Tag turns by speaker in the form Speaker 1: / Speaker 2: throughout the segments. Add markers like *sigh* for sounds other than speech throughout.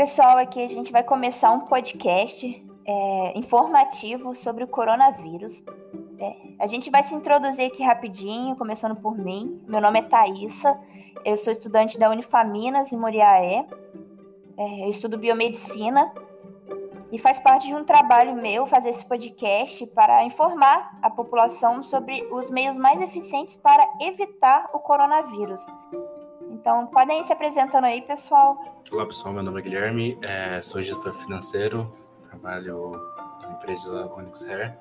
Speaker 1: Pessoal, aqui a gente vai começar um podcast é, informativo sobre o coronavírus. É, a gente vai se introduzir aqui rapidinho, começando por mim. Meu nome é Thaisa, eu sou estudante da Unifaminas em Moriaé. É, eu estudo biomedicina e faz parte de um trabalho meu fazer esse podcast para informar a população sobre os meios mais eficientes para evitar o coronavírus. Então, podem ir se apresentando aí, pessoal.
Speaker 2: Olá, pessoal. Meu nome é Guilherme, é, sou gestor financeiro, trabalho na empresa Onyx Hair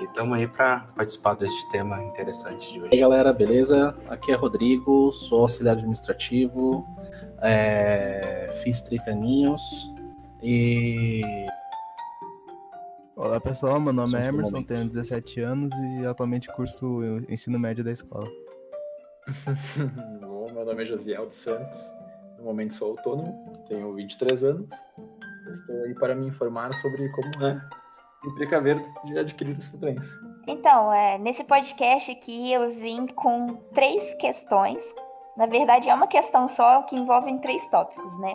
Speaker 2: e estamos aí para participar deste tema interessante de hoje.
Speaker 3: E aí, galera, beleza? Aqui é Rodrigo, sou auxiliar administrativo, é, fiz 30 aninhos e
Speaker 4: Olá pessoal, meu nome é Emerson, tenho 17 anos e atualmente curso ensino médio da escola. *laughs*
Speaker 5: Meu nome é Josiel dos Santos, no momento sou autônomo, tenho 23 anos, estou aí para me informar sobre como é se precaver de adquirir essa doença.
Speaker 1: Então, é, nesse podcast aqui eu vim com três questões, na verdade é uma questão só que envolve três tópicos, né?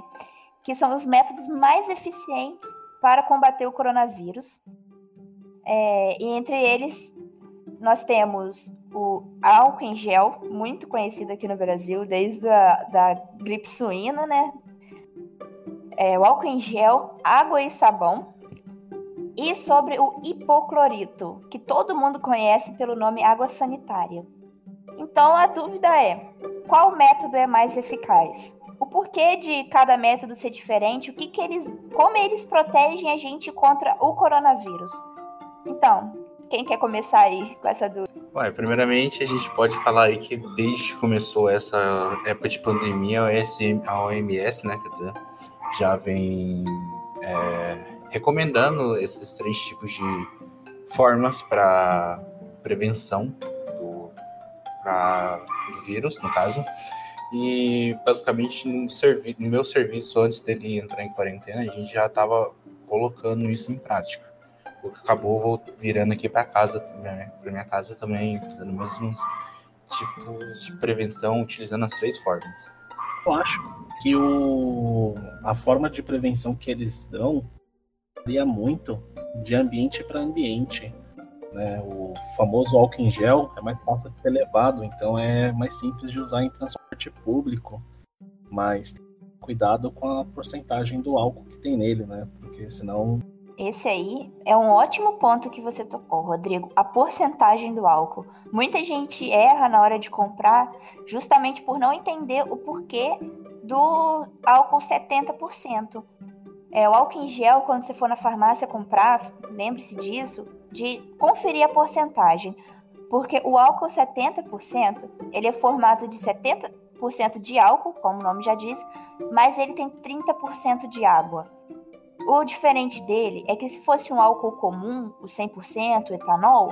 Speaker 1: Que são os métodos mais eficientes para combater o coronavírus. É, e entre eles, nós temos o álcool em gel, muito conhecido aqui no Brasil, desde a da gripe suína, né? É, o álcool em gel, água e sabão. E sobre o hipoclorito, que todo mundo conhece pelo nome água sanitária. Então a dúvida é: qual método é mais eficaz? o porquê de cada método ser diferente, o que, que eles, como eles protegem a gente contra o coronavírus. Então, quem quer começar aí com essa dúvida?
Speaker 2: Ué, primeiramente, a gente pode falar aí que desde que começou essa época de pandemia, a OMS, né, quer dizer, já vem é, recomendando esses três tipos de formas para prevenção do, pra, do vírus, no caso. E basicamente no, servi no meu serviço, antes dele entrar em quarentena, a gente já estava colocando isso em prática. Acabou virando aqui para casa, para minha casa também, fazendo mesmos tipos de prevenção, utilizando as três formas.
Speaker 3: Eu acho que o, a forma de prevenção que eles dão varia muito de ambiente para ambiente. Né? O famoso álcool em gel é mais fácil de ser levado, então é mais simples de usar em transporte público, mas cuidado com a porcentagem do álcool que tem nele, né? Porque senão.
Speaker 1: Esse aí é um ótimo ponto que você tocou, Rodrigo. A porcentagem do álcool. Muita gente erra na hora de comprar justamente por não entender o porquê do álcool 70%. É, o álcool em gel, quando você for na farmácia comprar, lembre-se disso, de conferir a porcentagem, porque o álcool 70%, ele é formado de 70% de álcool, como o nome já diz, mas ele tem 30% de água. O diferente dele é que se fosse um álcool comum, o 100% etanol,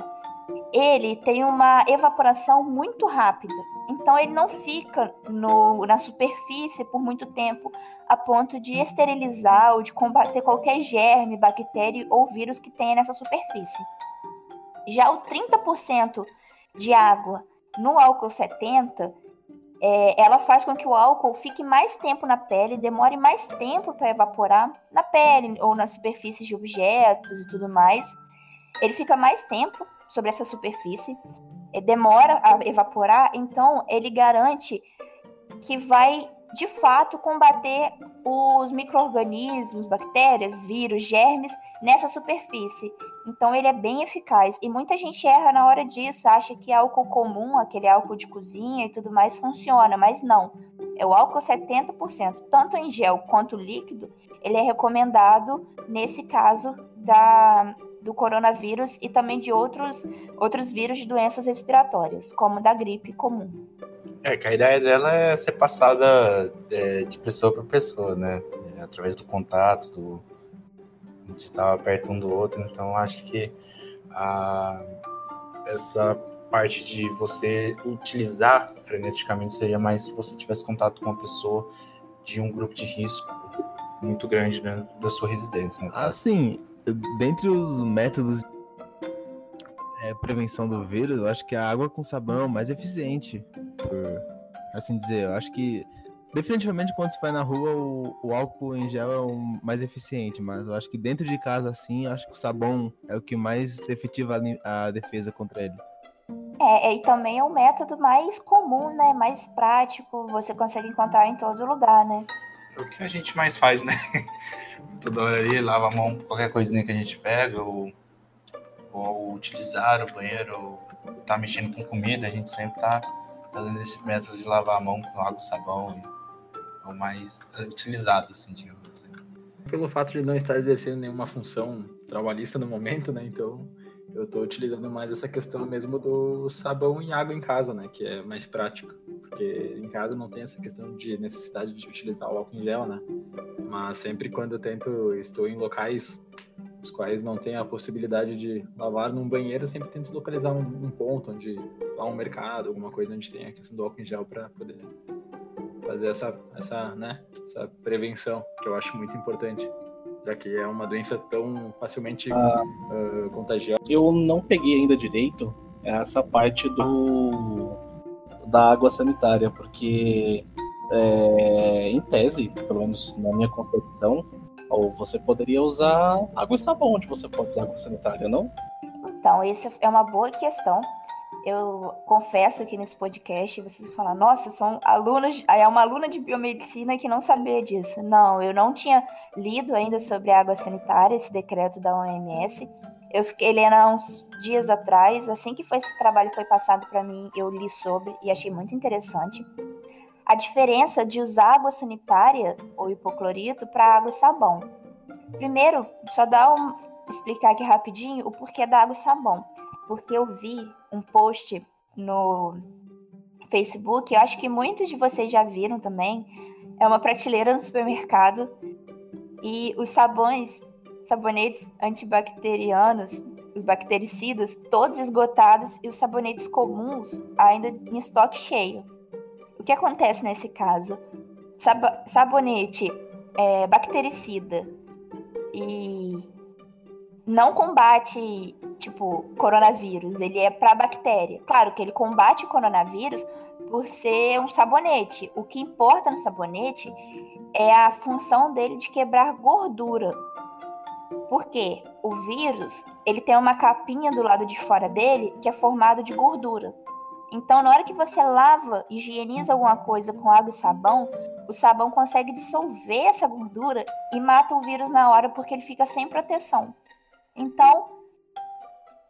Speaker 1: ele tem uma evaporação muito rápida. Então ele não fica no, na superfície por muito tempo, a ponto de esterilizar ou de combater qualquer germe, bactéria ou vírus que tenha nessa superfície. Já o 30% de água no álcool 70, é, ela faz com que o álcool fique mais tempo na pele, demore mais tempo para evaporar na pele ou nas superfícies de objetos e tudo mais. Ele fica mais tempo sobre essa superfície, demora a evaporar, então ele garante que vai de fato combater os micro-organismos, bactérias, vírus, germes nessa superfície. Então ele é bem eficaz. E muita gente erra na hora disso, acha que álcool comum, aquele álcool de cozinha e tudo mais, funciona, mas não. É o álcool 70%, tanto em gel quanto líquido, ele é recomendado nesse caso da, do coronavírus e também de outros, outros vírus de doenças respiratórias, como da gripe comum.
Speaker 2: É, que a ideia dela é ser passada é, de pessoa para pessoa, né? É, através do contato, do, de estar perto um do outro. Então, acho que a, essa parte de você utilizar freneticamente seria mais se você tivesse contato com uma pessoa de um grupo de risco muito grande né, da sua residência. Né?
Speaker 4: Assim, dentre os métodos de é, prevenção do vírus, eu acho que a água com sabão é mais eficiente, por assim dizer. Eu acho que definitivamente quando você vai na rua, o, o álcool em gel é o mais eficiente, mas eu acho que dentro de casa, assim, eu acho que o sabão é o que mais efetiva a, a defesa contra ele.
Speaker 1: É, e também é o método mais comum, né? Mais prático, você consegue encontrar em todo lugar, né?
Speaker 2: É o que a gente mais faz, né? *laughs* Toda hora ali, lava a mão, qualquer coisinha que a gente pega, ou, ou utilizar o banheiro, ou tá mexendo com comida, a gente sempre tá fazendo esse método de lavar a mão com água e sabão. É o mais utilizado, assim, digamos assim.
Speaker 5: Pelo fato de não estar exercendo nenhuma função trabalhista no momento, né? Então eu estou utilizando mais essa questão mesmo do sabão e água em casa, né? Que é mais prático. Porque em casa não tem essa questão de necessidade de utilizar o álcool em gel, né? Mas sempre quando eu tento, estou em locais os quais não tem a possibilidade de lavar num banheiro, eu sempre tento localizar um, um ponto onde há um mercado, alguma coisa onde tem a questão do álcool em gel para poder fazer essa, essa, né, essa prevenção, que eu acho muito importante já que é uma doença tão facilmente ah, uh, contagiosa.
Speaker 3: Eu não peguei ainda direito essa parte do da água sanitária, porque é, em tese, pelo menos na minha concepção, ou você poderia usar água e sabão onde você pode usar água sanitária, não?
Speaker 1: Então, essa é uma boa questão eu confesso que nesse podcast vocês falar, nossa, são alunos, é uma aluna de biomedicina que não sabia disso. Não, eu não tinha lido ainda sobre água sanitária, esse decreto da OMS. Eu fiquei lendo há uns dias atrás, assim que foi, esse trabalho foi passado para mim, eu li sobre e achei muito interessante. A diferença de usar água sanitária ou hipoclorito para água e sabão. Primeiro, só dar um, explicar aqui rapidinho o porquê da água e sabão porque eu vi um post no Facebook, eu acho que muitos de vocês já viram também. É uma prateleira no supermercado e os sabões, sabonetes antibacterianos, os bactericidas, todos esgotados e os sabonetes comuns ainda em estoque cheio. O que acontece nesse caso? Sab sabonete é, bactericida e não combate, tipo, coronavírus, ele é para bactéria. Claro que ele combate o coronavírus por ser um sabonete. O que importa no sabonete é a função dele de quebrar gordura. Porque o vírus, ele tem uma capinha do lado de fora dele que é formado de gordura. Então, na hora que você lava, higieniza alguma coisa com água e sabão, o sabão consegue dissolver essa gordura e mata o vírus na hora porque ele fica sem proteção. Então,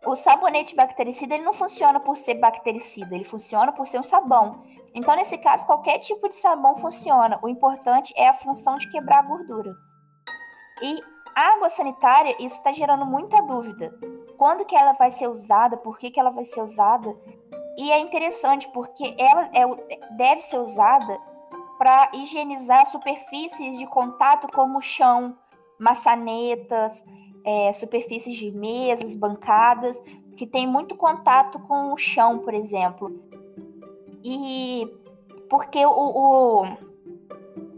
Speaker 1: o sabonete bactericida ele não funciona por ser bactericida, ele funciona por ser um sabão. Então, nesse caso, qualquer tipo de sabão funciona. O importante é a função de quebrar a gordura. E água sanitária, isso está gerando muita dúvida. Quando que ela vai ser usada? Por que, que ela vai ser usada? E é interessante porque ela é, deve ser usada para higienizar superfícies de contato como chão, maçanetas, é, superfícies de mesas, bancadas, que tem muito contato com o chão, por exemplo. E porque o, o,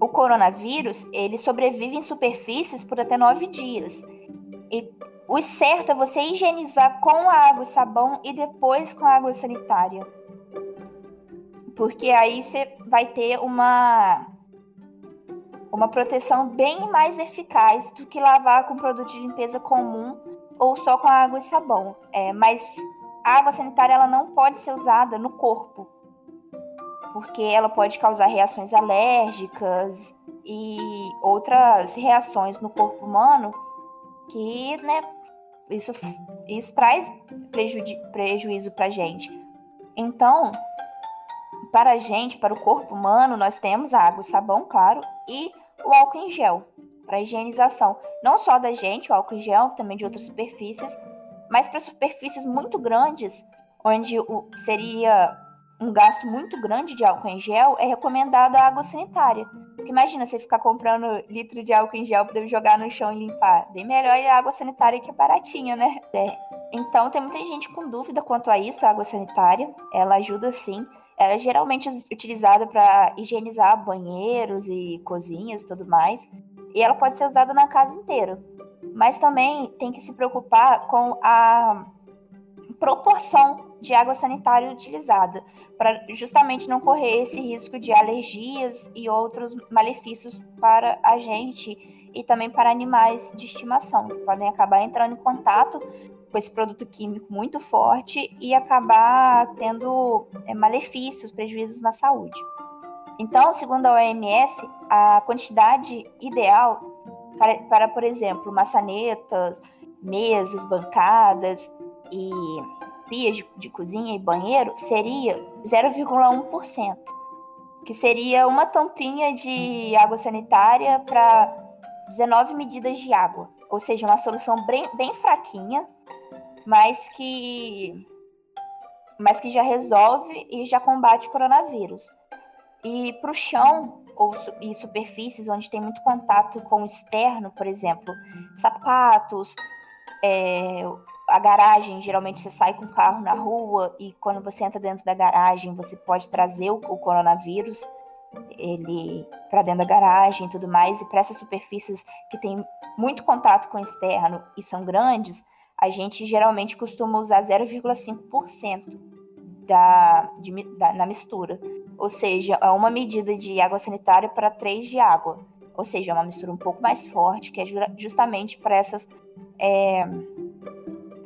Speaker 1: o coronavírus ele sobrevive em superfícies por até nove dias. E o certo é você higienizar com água e sabão e depois com água sanitária. Porque aí você vai ter uma uma proteção bem mais eficaz do que lavar com produto de limpeza comum ou só com água e sabão. É, mas a água sanitária ela não pode ser usada no corpo, porque ela pode causar reações alérgicas e outras reações no corpo humano que, né, isso, isso traz preju prejuízo para gente. Então, para a gente, para o corpo humano, nós temos água e sabão, claro, e o álcool em gel para higienização, não só da gente, o álcool em gel, também de outras superfícies, mas para superfícies muito grandes, onde o, seria um gasto muito grande de álcool em gel, é recomendado a água sanitária. Porque imagina você ficar comprando litro de álcool em gel para jogar no chão e limpar. Bem melhor é a água sanitária que é baratinha, né? É. Então tem muita gente com dúvida quanto a isso, a água sanitária. Ela ajuda sim. É geralmente utilizada para higienizar banheiros e cozinhas e tudo mais. E ela pode ser usada na casa inteira. Mas também tem que se preocupar com a proporção de água sanitária utilizada, para justamente não correr esse risco de alergias e outros malefícios para a gente e também para animais de estimação, que podem acabar entrando em contato com esse produto químico muito forte e acabar tendo é, malefícios, prejuízos na saúde. Então, segundo a OMS, a quantidade ideal para, para por exemplo, maçanetas, mesas, bancadas e pias de, de cozinha e banheiro seria 0,1%, que seria uma tampinha de água sanitária para 19 medidas de água, ou seja, uma solução bem, bem fraquinha, mas que mas que já resolve e já combate o coronavírus. E para o chão ou, e superfícies onde tem muito contato com o externo, por exemplo, sapatos, é, a garagem, geralmente você sai com o carro na rua e quando você entra dentro da garagem, você pode trazer o, o coronavírus ele para dentro da garagem e tudo mais. E para essas superfícies que tem muito contato com o externo e são grandes, a gente geralmente costuma usar 0,5% da, da, na mistura. Ou seja, é uma medida de água sanitária para 3 de água. Ou seja, é uma mistura um pouco mais forte, que é justamente para essas é,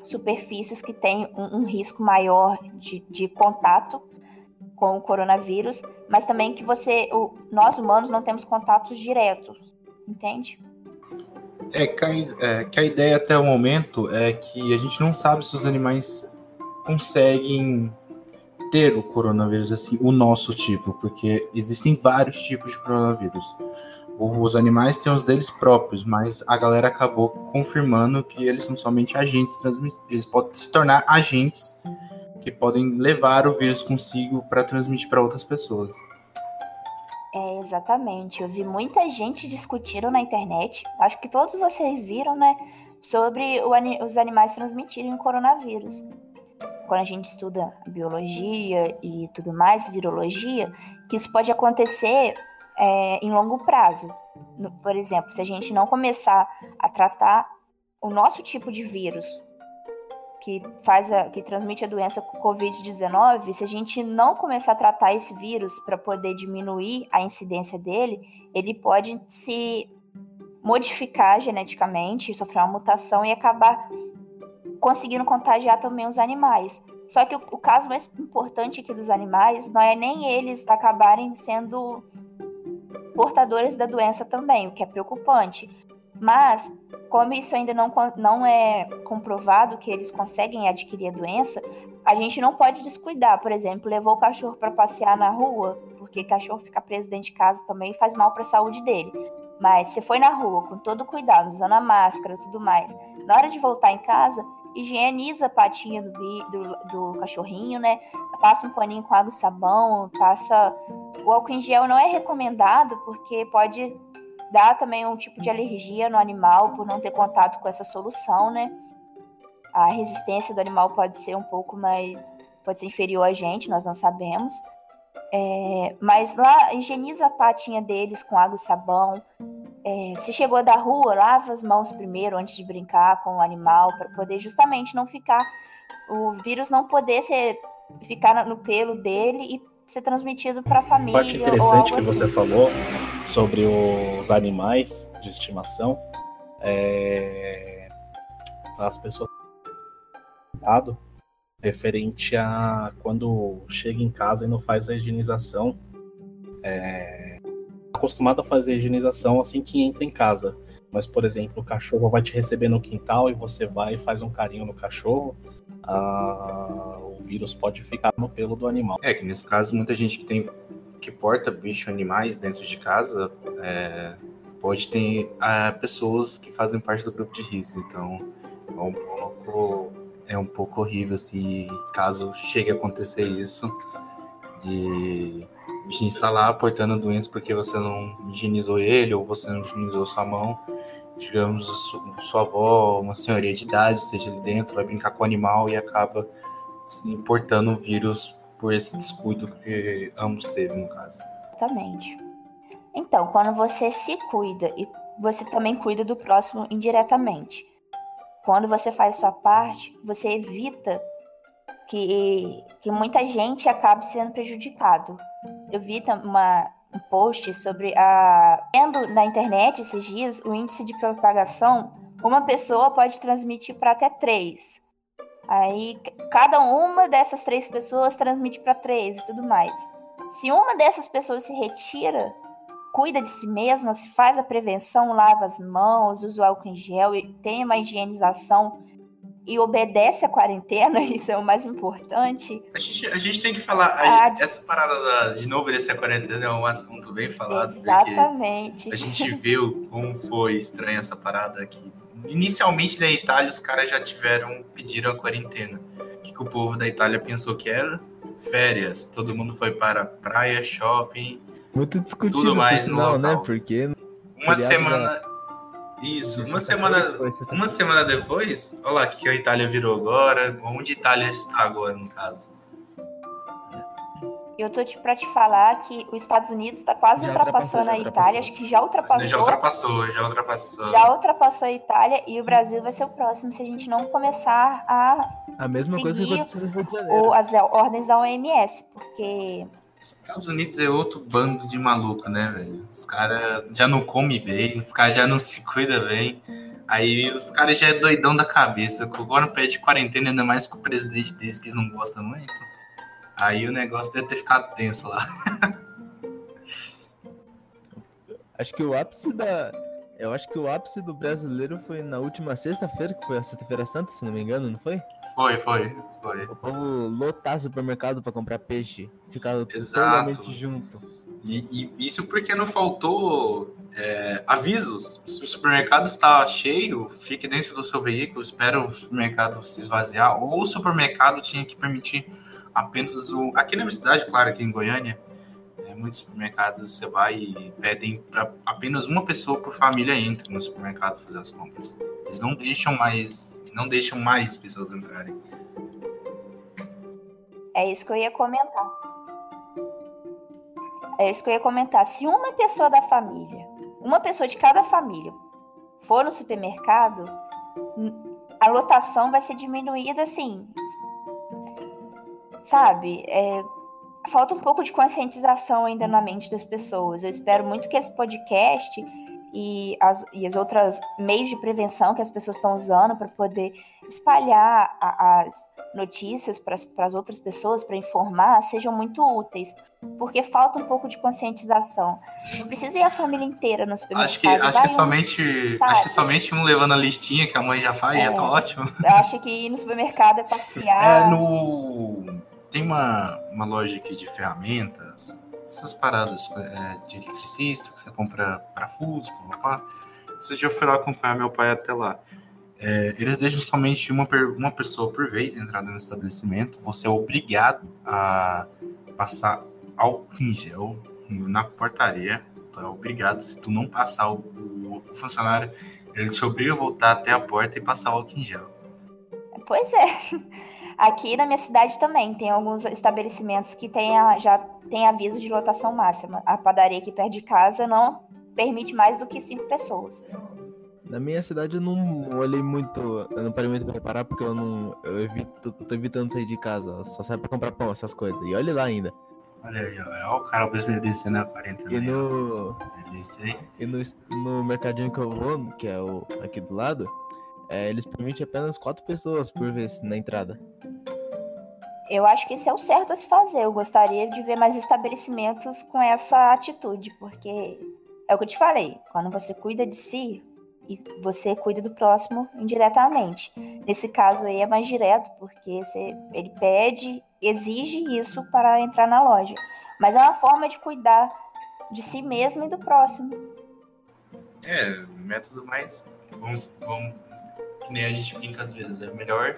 Speaker 1: superfícies que têm um, um risco maior de, de, contato com o coronavírus, mas também que você, o, nós humanos não temos contatos diretos, entende?
Speaker 2: É que, a, é que a ideia até o momento é que a gente não sabe se os animais conseguem ter o coronavírus assim, o nosso tipo, porque existem vários tipos de coronavírus. Os animais têm os deles próprios, mas a galera acabou confirmando que eles são somente agentes transmissores. Eles podem se tornar agentes que podem levar o vírus consigo para transmitir para outras pessoas.
Speaker 1: É, exatamente. Eu vi muita gente discutindo na internet, acho que todos vocês viram, né? Sobre os animais transmitirem o coronavírus. Quando a gente estuda biologia e tudo mais, virologia, que isso pode acontecer é, em longo prazo. No, por exemplo, se a gente não começar a tratar o nosso tipo de vírus que faz a, que transmite a doença COVID-19, se a gente não começar a tratar esse vírus para poder diminuir a incidência dele, ele pode se modificar geneticamente, sofrer uma mutação e acabar conseguindo contagiar também os animais. Só que o, o caso mais importante aqui dos animais não é nem eles acabarem sendo portadores da doença também, o que é preocupante. Mas, como isso ainda não, não é comprovado que eles conseguem adquirir a doença, a gente não pode descuidar. Por exemplo, levou o cachorro para passear na rua, porque cachorro ficar preso dentro de casa também faz mal para a saúde dele. Mas se foi na rua com todo cuidado, usando a máscara e tudo mais, na hora de voltar em casa, higieniza a patinha do, do, do, cachorrinho, né? Passa um paninho com água e sabão, passa. O álcool em gel não é recomendado porque pode dar também um tipo de alergia no animal por não ter contato com essa solução, né? A resistência do animal pode ser um pouco mais. pode ser inferior a gente, nós não sabemos. É, mas lá, higieniza a patinha deles com água e sabão. É, se chegou da rua, lava as mãos primeiro antes de brincar com o animal, para poder justamente não ficar. o vírus não poder ser, ficar no pelo dele e ser transmitido para a família.
Speaker 3: Parte interessante que assim. você falou sobre os animais de estimação é as pessoas referente a quando chega em casa e não faz a higienização. É, acostumado a fazer a higienização assim que entra em casa. Mas, por exemplo, o cachorro vai te receber no quintal e você vai e faz um carinho no cachorro, ah, o vírus pode ficar no pelo do animal.
Speaker 2: É, que nesse caso, muita gente que tem que porta bicho animais dentro de casa é, pode ter ah, pessoas que fazem parte do grupo de risco. Então, é um pouco é um pouco horrível se caso chegue a acontecer isso de estar lá portando doença porque você não higienizou ele ou você não higienizou sua mão. Digamos, sua avó, uma senhoria de idade, seja ali dentro, vai brincar com o animal e acaba se importando o vírus por esse descuido que ambos teve, no caso.
Speaker 1: Exatamente. Então, quando você se cuida e você também cuida do próximo indiretamente. Quando você faz sua parte, você evita que, que muita gente acaba sendo prejudicado. Eu vi uma, um post sobre a. Vendo na internet esses dias o índice de propagação, uma pessoa pode transmitir para até três. Aí cada uma dessas três pessoas transmite para três e tudo mais. Se uma dessas pessoas se retira, cuida de si mesma, se faz a prevenção, lava as mãos, usa o álcool em gel e tem uma higienização e obedece a quarentena, *laughs* isso é o mais importante.
Speaker 2: A gente, a gente tem que falar, a, a... essa parada da, de não obedecer a quarentena é um assunto bem falado.
Speaker 1: Exatamente.
Speaker 2: a gente *laughs* viu como foi estranha essa parada aqui. Inicialmente na Itália, os caras já tiveram, pediram a quarentena. O que, que o povo da Itália pensou que era? Férias. Todo mundo foi para praia, shopping.
Speaker 4: Muito discutido, tudo mais no sinal, né? Porque.
Speaker 2: Uma semana. Da isso, uma semana, tá uma semana depois, olha lá o que a Itália virou agora, onde a Itália está agora, no caso.
Speaker 1: Eu tô te, pra te falar que os Estados Unidos está quase ultrapassando a Itália, acho que já ultrapassou.
Speaker 2: Já ultrapassou, já ultrapassou.
Speaker 1: Já ultrapassou a Itália e o Brasil vai ser o próximo se a gente não começar a.
Speaker 4: A mesma coisa que aconteceu no Rio de Janeiro.
Speaker 1: Ou as ordens da OMS, porque
Speaker 2: Estados Unidos é outro bando de maluco, né, velho? Os caras já não comem bem, os caras já não se cuidam bem. Aí os caras já é doidão da cabeça. Agora pede quarentena, ainda mais com o presidente deles que eles não gostam muito. Aí o negócio deve ter ficado tenso lá. *laughs*
Speaker 4: acho que o ápice da. Eu acho que o ápice do brasileiro foi na última sexta-feira, que foi a Sexta-feira Santa, se não me engano, não foi?
Speaker 2: Foi, foi, foi. O
Speaker 4: povo lotar supermercado para comprar peixe. Ficar totalmente junto.
Speaker 2: E, e, isso porque não faltou é, avisos. Se o supermercado está cheio, fique dentro do seu veículo, espera o supermercado se esvaziar. Ou o supermercado tinha que permitir apenas o. Aqui na minha cidade, claro, aqui em Goiânia, é, muitos supermercados você vai e pedem para apenas uma pessoa por família entre no supermercado fazer as compras. Eles não deixam mais, não deixam mais pessoas entrarem.
Speaker 1: É isso que eu ia comentar. É isso que eu ia comentar. Se uma pessoa da família, uma pessoa de cada família, for no supermercado, a lotação vai ser diminuída assim. Sabe? É, falta um pouco de conscientização ainda na mente das pessoas. Eu espero muito que esse podcast e as, e as outras meios de prevenção que as pessoas estão usando para poder espalhar a, as notícias para as outras pessoas, para informar, sejam muito úteis. Porque falta um pouco de conscientização. Não precisa ir a família inteira no supermercado.
Speaker 2: Acho que, acho que, somente, acho que somente um levando a listinha que a mãe já faz, é, já tá ótimo.
Speaker 1: Acho que ir no supermercado é passear.
Speaker 2: É, no... Tem uma, uma loja aqui de ferramentas essas paradas é, de eletricista, que você compra parafusos, papá. Esse dia eu fui lá acompanhar meu pai até lá. É, eles deixam somente uma, uma pessoa por vez entrar no estabelecimento. Você é obrigado a passar álcool em gel na portaria. Então é obrigado. Se tu não passar o, o, o funcionário, ele te obriga a voltar até a porta e passar álcool em gel.
Speaker 1: Pois é. Aqui na minha cidade também tem alguns estabelecimentos que tem a, já tem aviso de lotação máxima. A padaria aqui perto de casa não permite mais do que cinco pessoas.
Speaker 4: Na minha cidade eu não olhei muito, eu não parei muito pra preparar porque eu não. Eu, evito, tô evitando sair de casa, só saio pra comprar pão, essas coisas. E olha lá ainda.
Speaker 2: Olha aí, olha o cara precisa descer na quarentena.
Speaker 4: E no. E no, no mercadinho que eu vou, que é o aqui do lado, é, eles permitem apenas quatro pessoas por vez na entrada.
Speaker 1: Eu acho que isso é o certo a se fazer. Eu gostaria de ver mais estabelecimentos com essa atitude, porque é o que eu te falei. Quando você cuida de si, e você cuida do próximo indiretamente. Nesse caso aí é mais direto, porque você, ele pede, exige isso para entrar na loja. Mas é uma forma de cuidar de si mesmo e do próximo.
Speaker 2: É, método mais. Vamos, vamos que nem a gente brinca às vezes, é melhor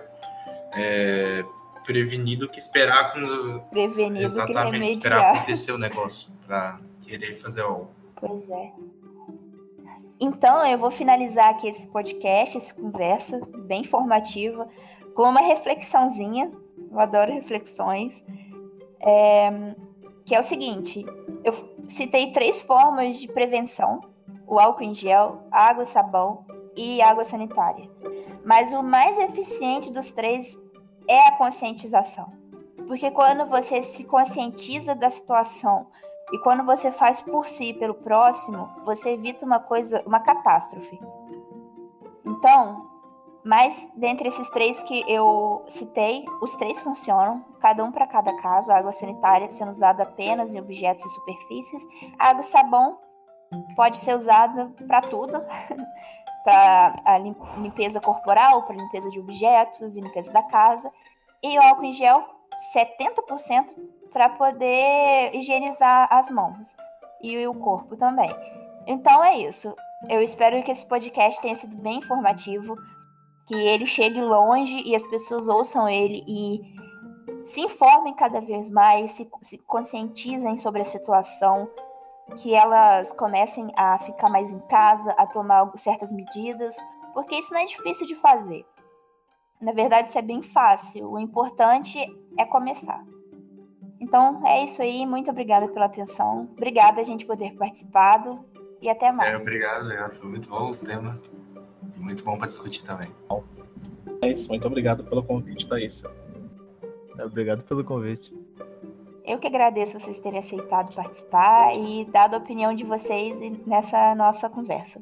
Speaker 2: é, prevenir do que esperar quando.
Speaker 1: Prevenir
Speaker 2: Exatamente,
Speaker 1: que
Speaker 2: esperar acontecer o negócio para querer fazer algo.
Speaker 1: Pois é. Então, eu vou finalizar aqui esse podcast, essa conversa bem informativa, com uma reflexãozinha. Eu adoro reflexões. É, que é o seguinte: eu citei três formas de prevenção: o álcool em gel, água e sabão e água sanitária. Mas o mais eficiente dos três é a conscientização. Porque quando você se conscientiza da situação e quando você faz por si, pelo próximo, você evita uma coisa, uma catástrofe. Então, mas dentre esses três que eu citei, os três funcionam, cada um para cada caso. A água sanitária sendo usada apenas em objetos e superfícies. A água e sabão pode ser usada para tudo, *laughs* para a limpeza corporal, para limpeza de objetos e limpeza da casa. E álcool em gel, 70% para poder higienizar as mãos e o corpo também. Então é isso. Eu espero que esse podcast tenha sido bem informativo, que ele chegue longe e as pessoas ouçam ele e se informem cada vez mais, se, se conscientizem sobre a situação, que elas comecem a ficar mais em casa, a tomar certas medidas, porque isso não é difícil de fazer. Na verdade, isso é bem fácil. O importante é começar. Então, é isso aí. Muito obrigada pela atenção. Obrigada a gente poder participado e até mais.
Speaker 2: É, obrigado, Leandro. Foi muito bom o tema. E muito bom para discutir também.
Speaker 3: É isso. Muito obrigado pelo convite, Thaís.
Speaker 4: Obrigado pelo convite.
Speaker 1: Eu que agradeço vocês terem aceitado participar e dado a opinião de vocês nessa nossa conversa.